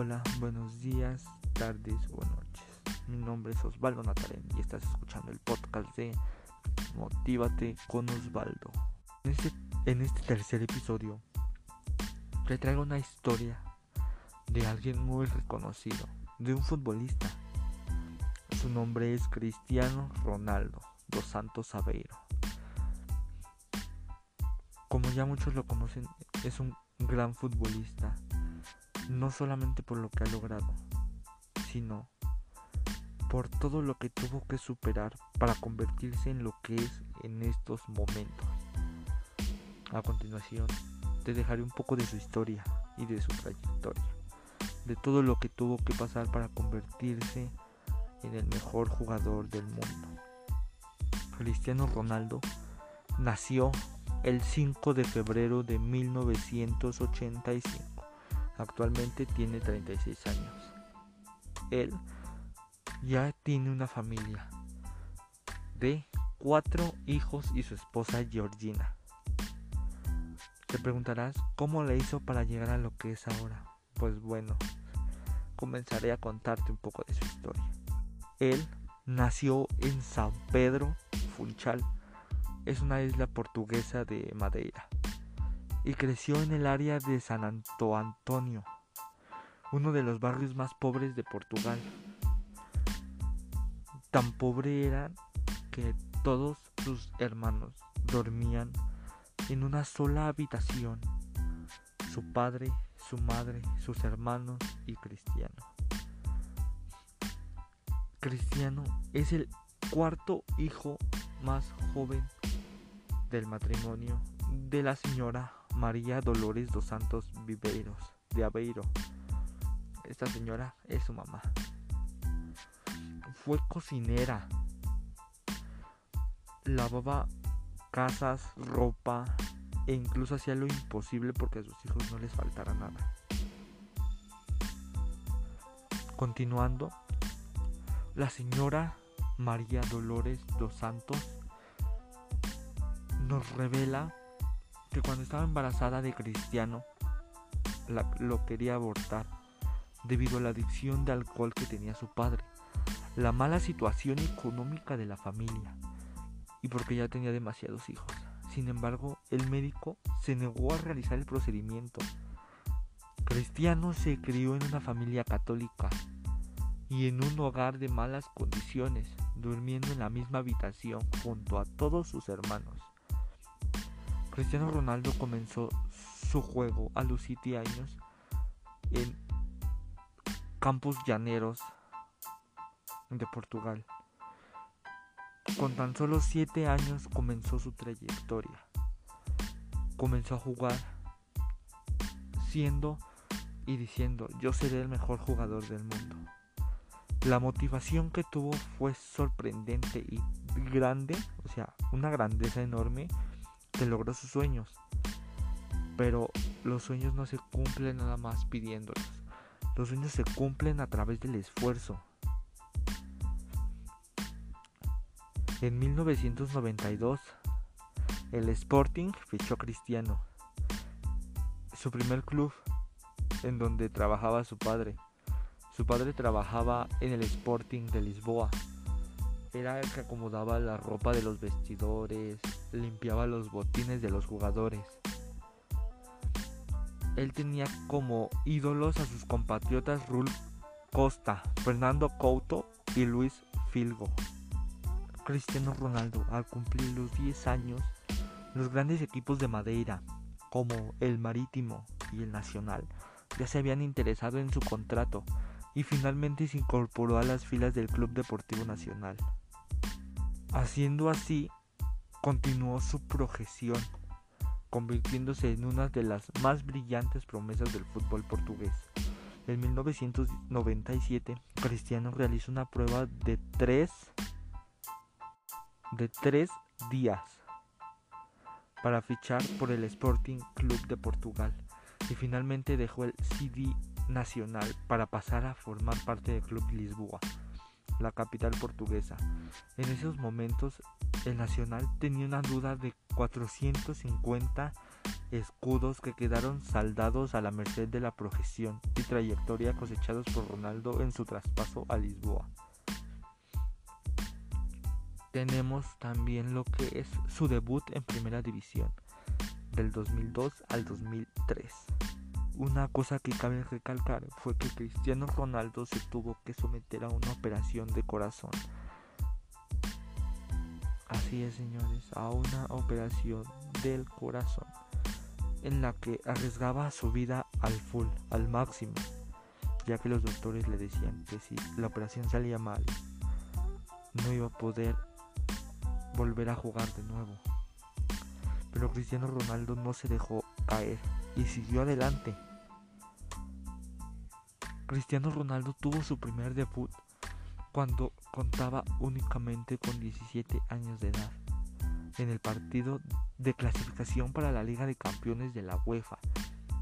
Hola, buenos días, tardes o noches. Mi nombre es Osvaldo Natarén y estás escuchando el podcast de Motívate con Osvaldo. En este, en este tercer episodio te traigo una historia de alguien muy reconocido, de un futbolista. Su nombre es Cristiano Ronaldo dos Santos Aveiro. Como ya muchos lo conocen, es un gran futbolista no solamente por lo que ha logrado, sino por todo lo que tuvo que superar para convertirse en lo que es en estos momentos. A continuación, te dejaré un poco de su historia y de su trayectoria, de todo lo que tuvo que pasar para convertirse en el mejor jugador del mundo. Cristiano Ronaldo nació el 5 de febrero de 1985 Actualmente tiene 36 años. Él ya tiene una familia de cuatro hijos y su esposa Georgina. Te preguntarás cómo le hizo para llegar a lo que es ahora. Pues bueno, comenzaré a contarte un poco de su historia. Él nació en San Pedro Funchal. Es una isla portuguesa de Madeira y creció en el área de San Antonio, uno de los barrios más pobres de Portugal. Tan pobre era que todos sus hermanos dormían en una sola habitación, su padre, su madre, sus hermanos y Cristiano. Cristiano es el cuarto hijo más joven del matrimonio de la señora María Dolores dos Santos Viveiros de Aveiro. Esta señora es su mamá. Fue cocinera. Lavaba casas, ropa e incluso hacía lo imposible porque a sus hijos no les faltara nada. Continuando, la señora María Dolores dos Santos nos revela que cuando estaba embarazada de Cristiano lo quería abortar debido a la adicción de alcohol que tenía su padre, la mala situación económica de la familia y porque ya tenía demasiados hijos. Sin embargo, el médico se negó a realizar el procedimiento. Cristiano se crió en una familia católica y en un hogar de malas condiciones, durmiendo en la misma habitación junto a todos sus hermanos. Cristiano Ronaldo comenzó su juego a los 7 años en Campos Llaneros de Portugal. Con tan solo 7 años comenzó su trayectoria. Comenzó a jugar siendo y diciendo yo seré el mejor jugador del mundo. La motivación que tuvo fue sorprendente y grande, o sea, una grandeza enorme que logró sus sueños. Pero los sueños no se cumplen nada más pidiéndolos. Los sueños se cumplen a través del esfuerzo. En 1992, el Sporting fichó a Cristiano. Su primer club en donde trabajaba su padre. Su padre trabajaba en el Sporting de Lisboa era el que acomodaba la ropa de los vestidores, limpiaba los botines de los jugadores. Él tenía como ídolos a sus compatriotas Rul Costa, Fernando Couto y Luis Filgo. Cristiano Ronaldo, al cumplir los 10 años, los grandes equipos de Madeira, como el Marítimo y el Nacional, ya se habían interesado en su contrato y finalmente se incorporó a las filas del Club Deportivo Nacional. Haciendo así, continuó su progresión, convirtiéndose en una de las más brillantes promesas del fútbol portugués. En 1997, Cristiano realizó una prueba de tres, de tres días para fichar por el Sporting Club de Portugal y finalmente dejó el CD Nacional para pasar a formar parte del Club Lisboa la capital portuguesa. En esos momentos el Nacional tenía una duda de 450 escudos que quedaron saldados a la merced de la profesión y trayectoria cosechados por Ronaldo en su traspaso a Lisboa. Tenemos también lo que es su debut en primera división, del 2002 al 2003. Una cosa que cabe recalcar fue que Cristiano Ronaldo se tuvo que someter a una operación de corazón. Así es, señores, a una operación del corazón en la que arriesgaba su vida al full, al máximo, ya que los doctores le decían que si la operación salía mal, no iba a poder volver a jugar de nuevo. Pero Cristiano Ronaldo no se dejó caer y siguió adelante. Cristiano Ronaldo tuvo su primer debut cuando contaba únicamente con 17 años de edad en el partido de clasificación para la Liga de Campeones de la UEFA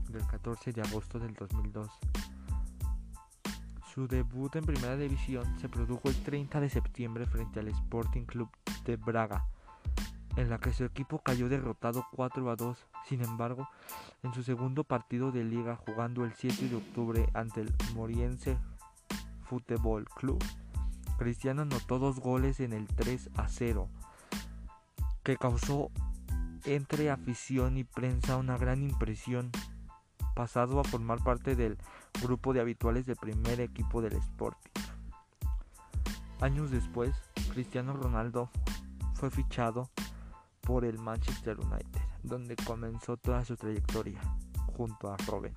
del 14 de agosto del 2002. Su debut en primera división se produjo el 30 de septiembre frente al Sporting Club de Braga, en la que su equipo cayó derrotado 4 a 2. Sin embargo, en su segundo partido de liga jugando el 7 de octubre ante el Moriense Football Club, Cristiano anotó dos goles en el 3 a 0 que causó entre afición y prensa una gran impresión, pasado a formar parte del grupo de habituales del primer equipo del Sporting. Años después, Cristiano Ronaldo fue fichado por el Manchester United, donde comenzó toda su trayectoria junto a Robin.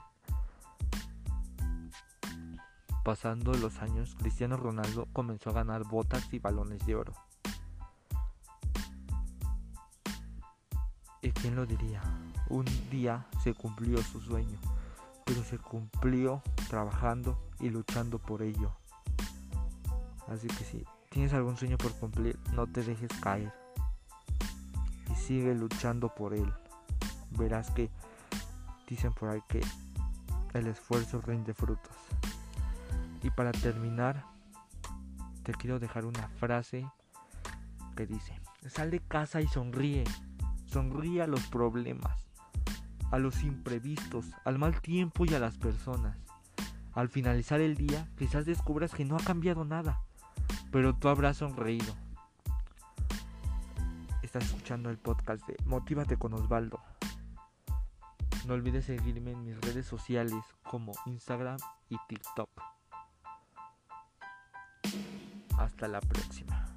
Pasando los años, Cristiano Ronaldo comenzó a ganar botas y balones de oro. ¿Y quién lo diría? Un día se cumplió su sueño, pero se cumplió trabajando y luchando por ello. Así que si tienes algún sueño por cumplir, no te dejes caer sigue luchando por él. Verás que dicen por ahí que el esfuerzo rinde frutos. Y para terminar, te quiero dejar una frase que dice, sal de casa y sonríe. Sonríe a los problemas, a los imprevistos, al mal tiempo y a las personas. Al finalizar el día, quizás descubras que no ha cambiado nada, pero tú habrás sonreído. Estás escuchando el podcast de Motívate con Osvaldo. No olvides seguirme en mis redes sociales como Instagram y TikTok. Hasta la próxima.